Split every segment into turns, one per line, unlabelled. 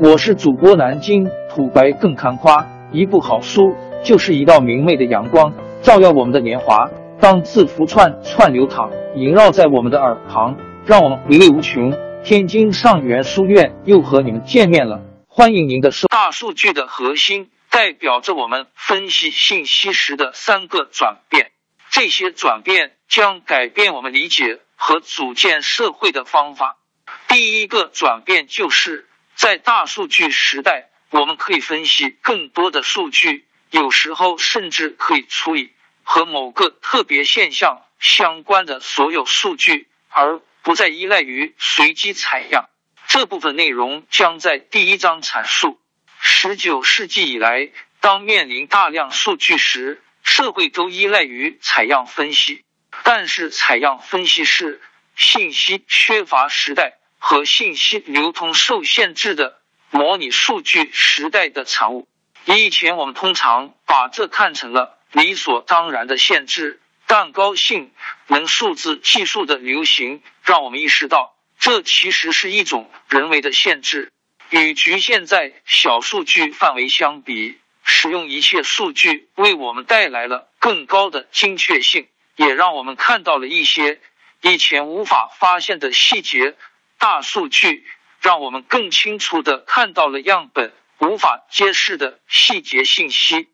我是主播南京土白更看花，一部好书就是一道明媚的阳光，照耀我们的年华。当字符串串流淌，萦绕在我们的耳旁，让我们回味无穷。天津上元书院又和你们见面了，欢迎您的收。大数据的核心代表着我们分析信息时的三个转变，这些转变将改变我们理解和组建社会的方法。第一个转变就是在大数据时代，我们可以分析更多的数据，有时候甚至可以处理和某个特别现象相关的所有数据，而不再依赖于随机采样。这部分内容将在第一章阐述。十九世纪以来，当面临大量数据时，社会都依赖于采样分析，但是采样分析是信息缺乏时代。和信息流通受限制的模拟数据时代的产物。以前我们通常把这看成了理所当然的限制，但高性能数字技术的流行让我们意识到，这其实是一种人为的限制。与局限在小数据范围相比，使用一切数据为我们带来了更高的精确性，也让我们看到了一些以前无法发现的细节。大数据让我们更清楚的看到了样本无法揭示的细节信息。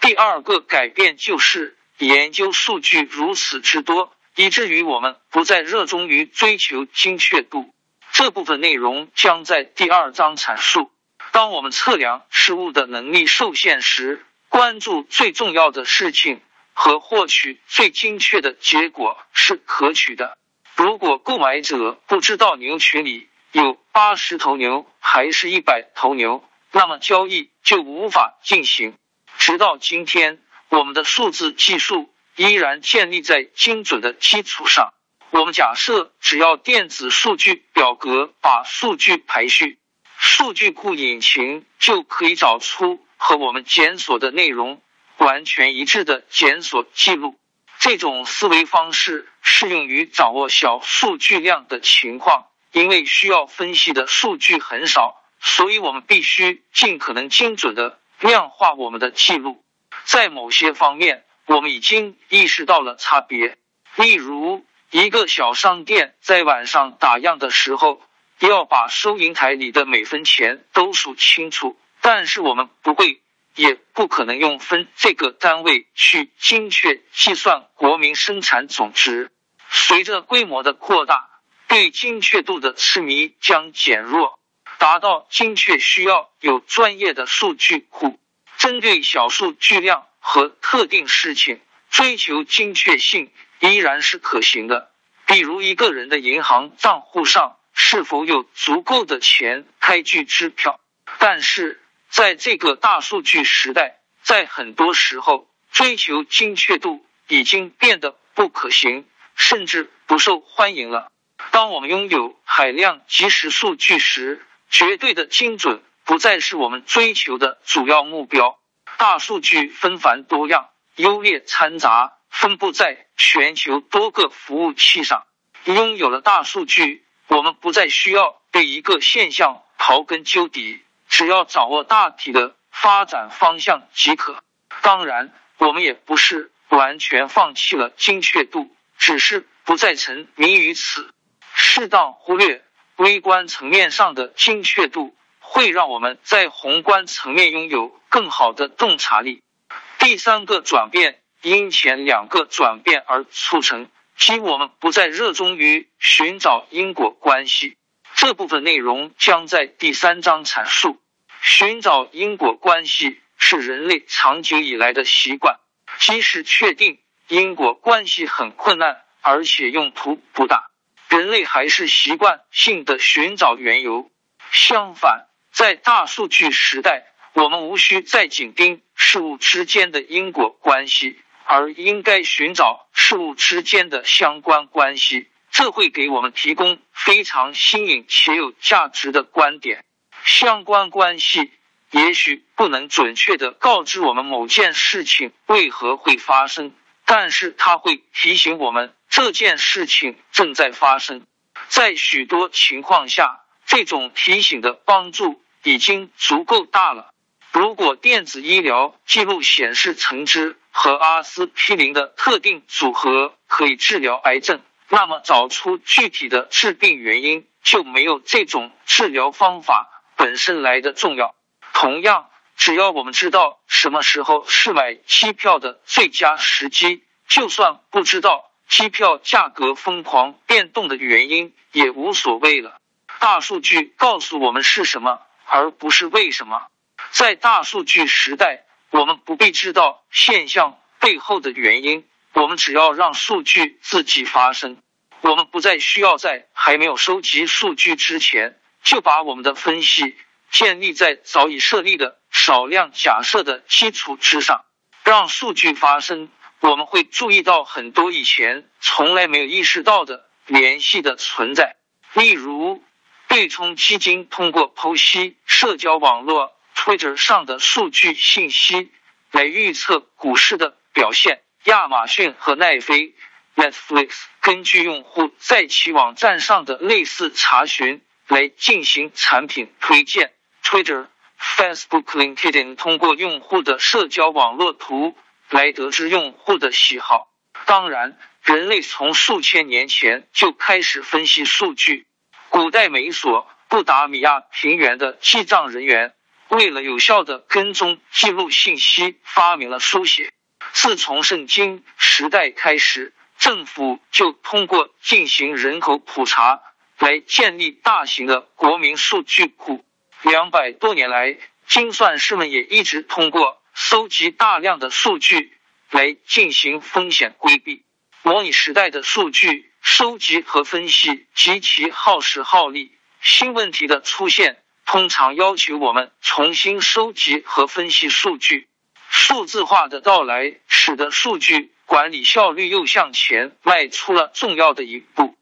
第二个改变就是研究数据如此之多，以至于我们不再热衷于追求精确度。这部分内容将在第二章阐述。当我们测量事物的能力受限时，关注最重要的事情和获取最精确的结果是可取的。如果购买者不知道牛群里有八十头牛还是一百头牛，那么交易就无法进行。直到今天，我们的数字技术依然建立在精准的基础上。我们假设，只要电子数据表格把数据排序，数据库引擎就可以找出和我们检索的内容完全一致的检索记录。这种思维方式适用于掌握小数据量的情况，因为需要分析的数据很少，所以我们必须尽可能精准的量化我们的记录。在某些方面，我们已经意识到了差别。例如，一个小商店在晚上打烊的时候，要把收银台里的每分钱都数清楚，但是我们不会。也不可能用分这个单位去精确计算国民生产总值。随着规模的扩大，对精确度的痴迷将减弱。达到精确需要有专业的数据库。针对小数据量和特定事情，追求精确性依然是可行的。比如，一个人的银行账户上是否有足够的钱开具支票？但是。在这个大数据时代，在很多时候，追求精确度已经变得不可行，甚至不受欢迎了。当我们拥有海量即时数据时，绝对的精准不再是我们追求的主要目标。大数据纷繁多样、优劣掺杂，分布在全球多个服务器上。拥有了大数据，我们不再需要对一个现象刨根究底。只要掌握大体的发展方向即可。当然，我们也不是完全放弃了精确度，只是不再沉迷于此。适当忽略微观层面上的精确度，会让我们在宏观层面拥有更好的洞察力。第三个转变因前两个转变而促成，即我们不再热衷于寻找因果关系。这部分内容将在第三章阐述。寻找因果关系是人类长久以来的习惯，即使确定因果关系很困难，而且用途不大，人类还是习惯性的寻找缘由。相反，在大数据时代，我们无需再紧盯事物之间的因果关系，而应该寻找事物之间的相关关系。这会给我们提供非常新颖且有价值的观点。相关关系也许不能准确的告知我们某件事情为何会发生，但是它会提醒我们这件事情正在发生。在许多情况下，这种提醒的帮助已经足够大了。如果电子医疗记录显示橙汁和阿司匹林的特定组合可以治疗癌症，那么找出具体的致病原因就没有这种治疗方法本身来的重要。同样，只要我们知道什么时候是买机票的最佳时机，就算不知道机票价格疯狂变动的原因，也无所谓了。大数据告诉我们是什么，而不是为什么。在大数据时代，我们不必知道现象背后的原因，我们只要让数据自己发生。我们不再需要在还没有收集数据之前，就把我们的分析建立在早已设立的少量假设的基础之上。让数据发生，我们会注意到很多以前从来没有意识到的联系的存在，例如对冲基金通过剖析社交网络。Twitter 上的数据信息来预测股市的表现。亚马逊和奈飞 Netflix 根据用户在其网站上的类似查询来进行产品推荐。Twitter、Facebook、LinkedIn 通过用户的社交网络图来得知用户的喜好。当然，人类从数千年前就开始分析数据。古代美索不达米亚平原的记账人员。为了有效的跟踪记录信息，发明了书写。自从圣经时代开始，政府就通过进行人口普查来建立大型的国民数据库。两百多年来，精算师们也一直通过收集大量的数据来进行风险规避。模拟时代的数据收集和分析极其耗时耗力，新问题的出现。通常要求我们重新收集和分析数据。数字化的到来，使得数据管理效率又向前迈出了重要的一步。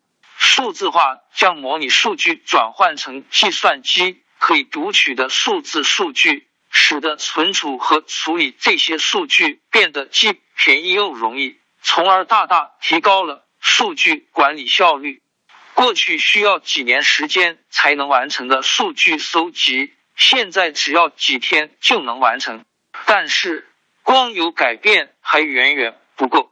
数字化将模拟数据转换成计算机可以读取的数字数据，使得存储和处理这些数据变得既便宜又容易，从而大大提高了数据管理效率。过去需要几年时间才能完成的数据收集，现在只要几天就能完成。但是，光有改变还远远不够。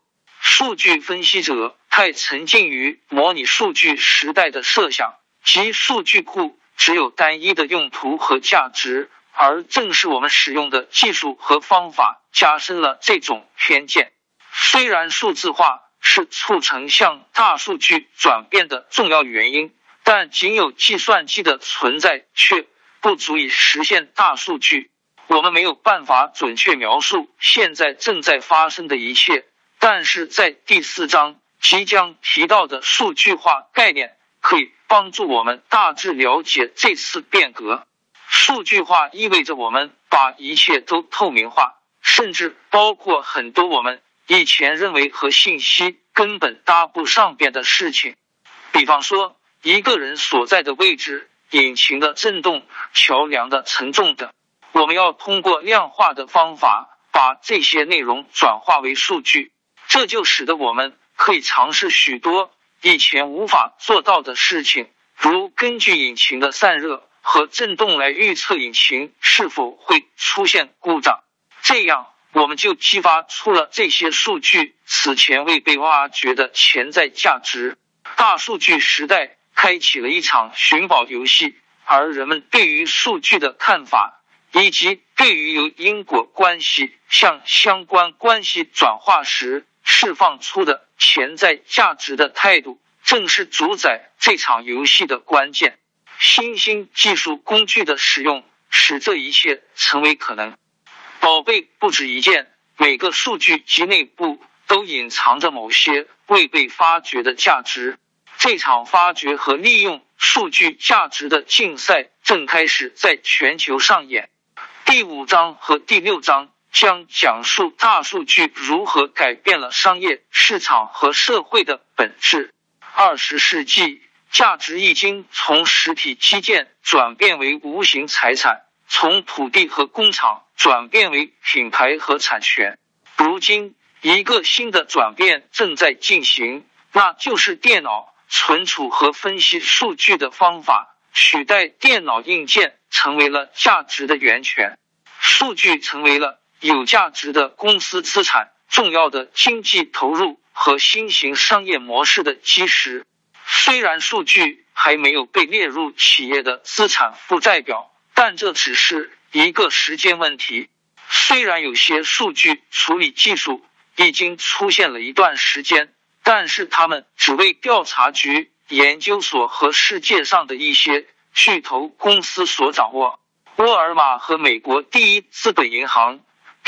数据分析者太沉浸于模拟数据时代的设想，即数据库只有单一的用途和价值，而正是我们使用的技术和方法加深了这种偏见。虽然数字化。是促成向大数据转变的重要原因，但仅有计算机的存在却不足以实现大数据。我们没有办法准确描述现在正在发生的一切，但是在第四章即将提到的数据化概念可以帮助我们大致了解这次变革。数据化意味着我们把一切都透明化，甚至包括很多我们。以前认为和信息根本搭不上边的事情，比方说一个人所在的位置、引擎的震动、桥梁的承重等，我们要通过量化的方法把这些内容转化为数据，这就使得我们可以尝试许多以前无法做到的事情，如根据引擎的散热和震动来预测引擎是否会出现故障，这样。我们就激发出了这些数据此前未被挖掘的潜在价值。大数据时代开启了一场寻宝游戏，而人们对于数据的看法，以及对于由因果关系向相关关系转化时释放出的潜在价值的态度，正是主宰这场游戏的关键。新兴技术工具的使用，使这一切成为可能。宝贝不止一件，每个数据集内部都隐藏着某些未被发掘的价值。这场发掘和利用数据价值的竞赛正开始在全球上演。第五章和第六章将讲述大数据如何改变了商业市场和社会的本质。二十世纪，价值已经从实体基建转变为无形财产。从土地和工厂转变为品牌和产权，如今一个新的转变正在进行，那就是电脑存储和分析数据的方法取代电脑硬件成为了价值的源泉，数据成为了有价值的公司资产、重要的经济投入和新型商业模式的基石。虽然数据还没有被列入企业的资产负债表，但这只是一个时间问题。虽然有些数据处理技术已经出现了一段时间，但是他们只为调查局。研究所和世界上的一些巨头公司所掌握。沃尔玛和美国第一资本银行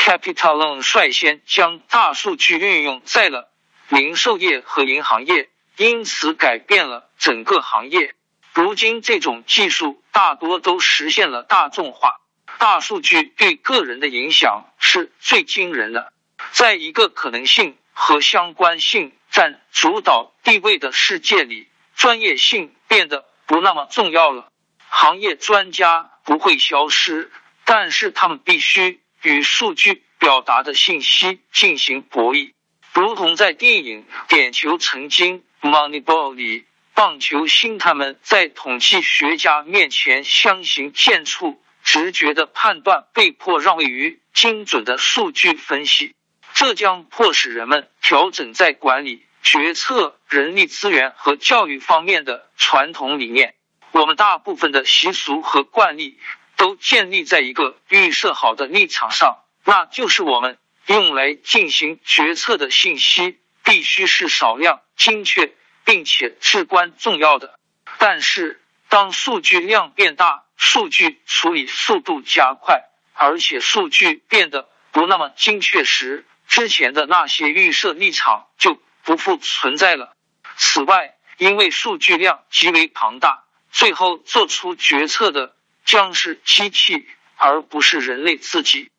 Capital Loan 率先将大数据运用在了零售业和银行业，因此改变了整个行业。如今，这种技术大多都实现了大众化。大数据对个人的影响是最惊人的。在一个可能性和相关性占主导地位的世界里。专业性变得不那么重要了，行业专家不会消失，但是他们必须与数据表达的信息进行博弈，如同在电影《点球成金》（Moneyball） 里，棒球星他们在统计学家面前相形见绌，直觉的判断被迫让位于精准的数据分析，这将迫使人们调整在管理。决策、人力资源和教育方面的传统理念，我们大部分的习俗和惯例都建立在一个预设好的立场上，那就是我们用来进行决策的信息必须是少量、精确并且至关重要的。但是，当数据量变大，数据处理速度加快，而且数据变得不那么精确时，之前的那些预设立场就。不复存在了。此外，因为数据量极为庞大，最后做出决策的将是机器，而不是人类自己。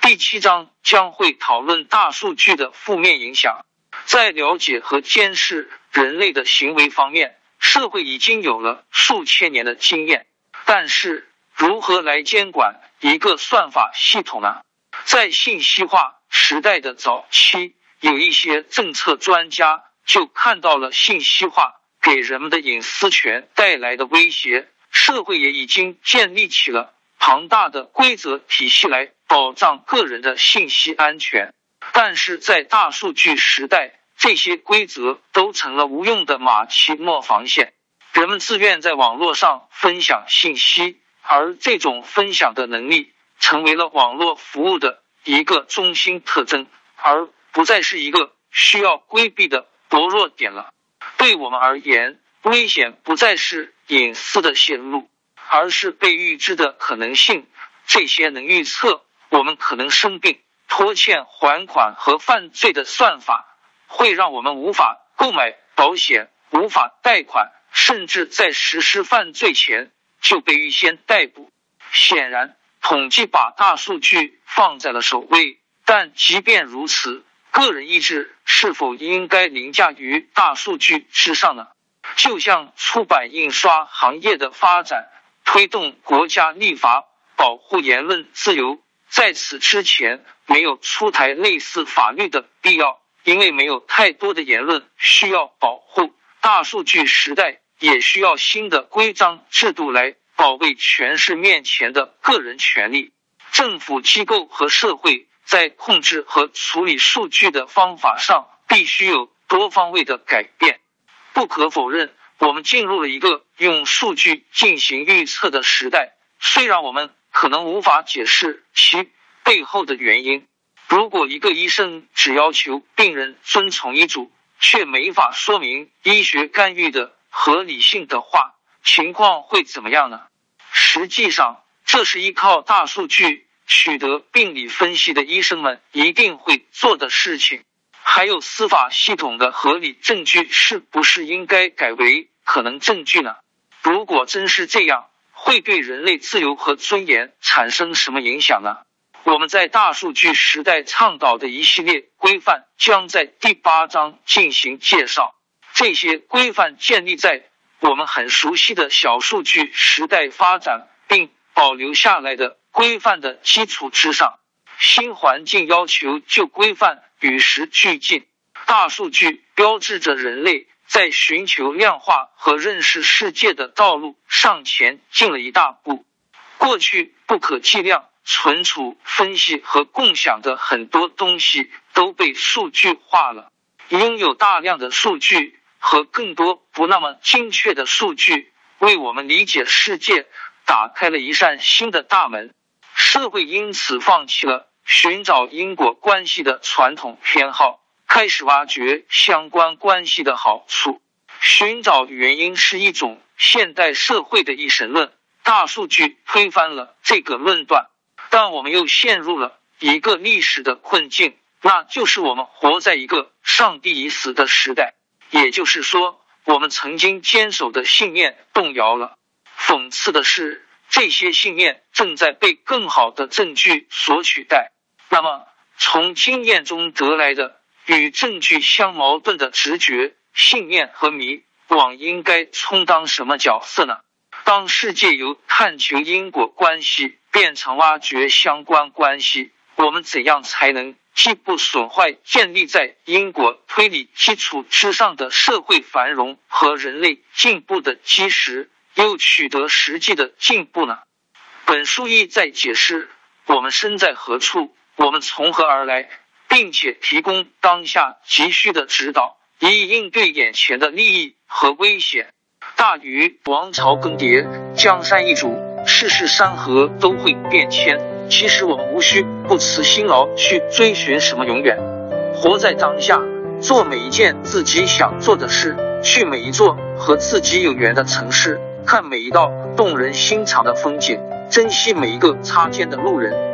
第七章将会讨论大数据的负面影响。在了解和监视人类的行为方面，社会已经有了数千年的经验。但是，如何来监管一个算法系统呢？在信息化时代的早期。有一些政策专家就看到了信息化给人们的隐私权带来的威胁，社会也已经建立起了庞大的规则体系来保障个人的信息安全。但是在大数据时代，这些规则都成了无用的马其诺防线。人们自愿在网络上分享信息，而这种分享的能力成为了网络服务的一个中心特征，而。不再是一个需要规避的薄弱点了。对我们而言，危险不再是隐私的泄露，而是被预知的可能性。这些能预测我们可能生病、拖欠还款和犯罪的算法，会让我们无法购买保险、无法贷款，甚至在实施犯罪前就被预先逮捕。显然，统计把大数据放在了首位，但即便如此。个人意志是否应该凌驾于大数据之上呢？就像出版印刷行业的发展推动国家立法保护言论自由，在此之前没有出台类似法律的必要，因为没有太多的言论需要保护。大数据时代也需要新的规章制度来保卫权势面前的个人权利。政府机构和社会。在控制和处理数据的方法上，必须有多方位的改变。不可否认，我们进入了一个用数据进行预测的时代。虽然我们可能无法解释其背后的原因。如果一个医生只要求病人遵从医嘱，却没法说明医学干预的合理性的话，情况会怎么样呢？实际上，这是依靠大数据。取得病理分析的医生们一定会做的事情，还有司法系统的合理证据是不是应该改为可能证据呢？如果真是这样，会对人类自由和尊严产生什么影响呢？我们在大数据时代倡导的一系列规范将在第八章进行介绍。这些规范建立在我们很熟悉的小数据时代发展并保留下来的。规范的基础之上，新环境要求旧规范与时俱进。大数据标志着人类在寻求量化和认识世界的道路上前进了一大步。过去不可计量、存储、分析和共享的很多东西都被数据化了。拥有大量的数据和更多不那么精确的数据，为我们理解世界打开了一扇新的大门。社会因此放弃了寻找因果关系的传统偏好。开始挖掘相关关系的好处，寻找原因是一种现代社会的一神论。大数据推翻了这个论断，但我们又陷入了一个历史的困境，那就是我们活在一个上帝已死的时代。也就是说，我们曾经坚守的信念动摇了。讽刺的是，这些信念正在被更好的证据所取代。那么，从经验中得来的。与证据相矛盾的直觉、信念和迷惘应该充当什么角色呢？当世界由探求因果关系变成挖掘相关关系，我们怎样才能既不损坏建立在因果推理基础之上的社会繁荣和人类进步的基石，又取得实际的进步呢？本书意在解释我们身在何处，我们从何而来。并且提供当下急需的指导，以应对眼前的利益和危险。大禹王朝更迭，江山易主，世事山河都会变迁。其实我们无需不辞辛劳去追寻什么永远，活在当下，做每一件自己想做的事，去每一座和自己有缘的城市，看每一道动人心肠的风景，珍惜每一个擦肩的路人。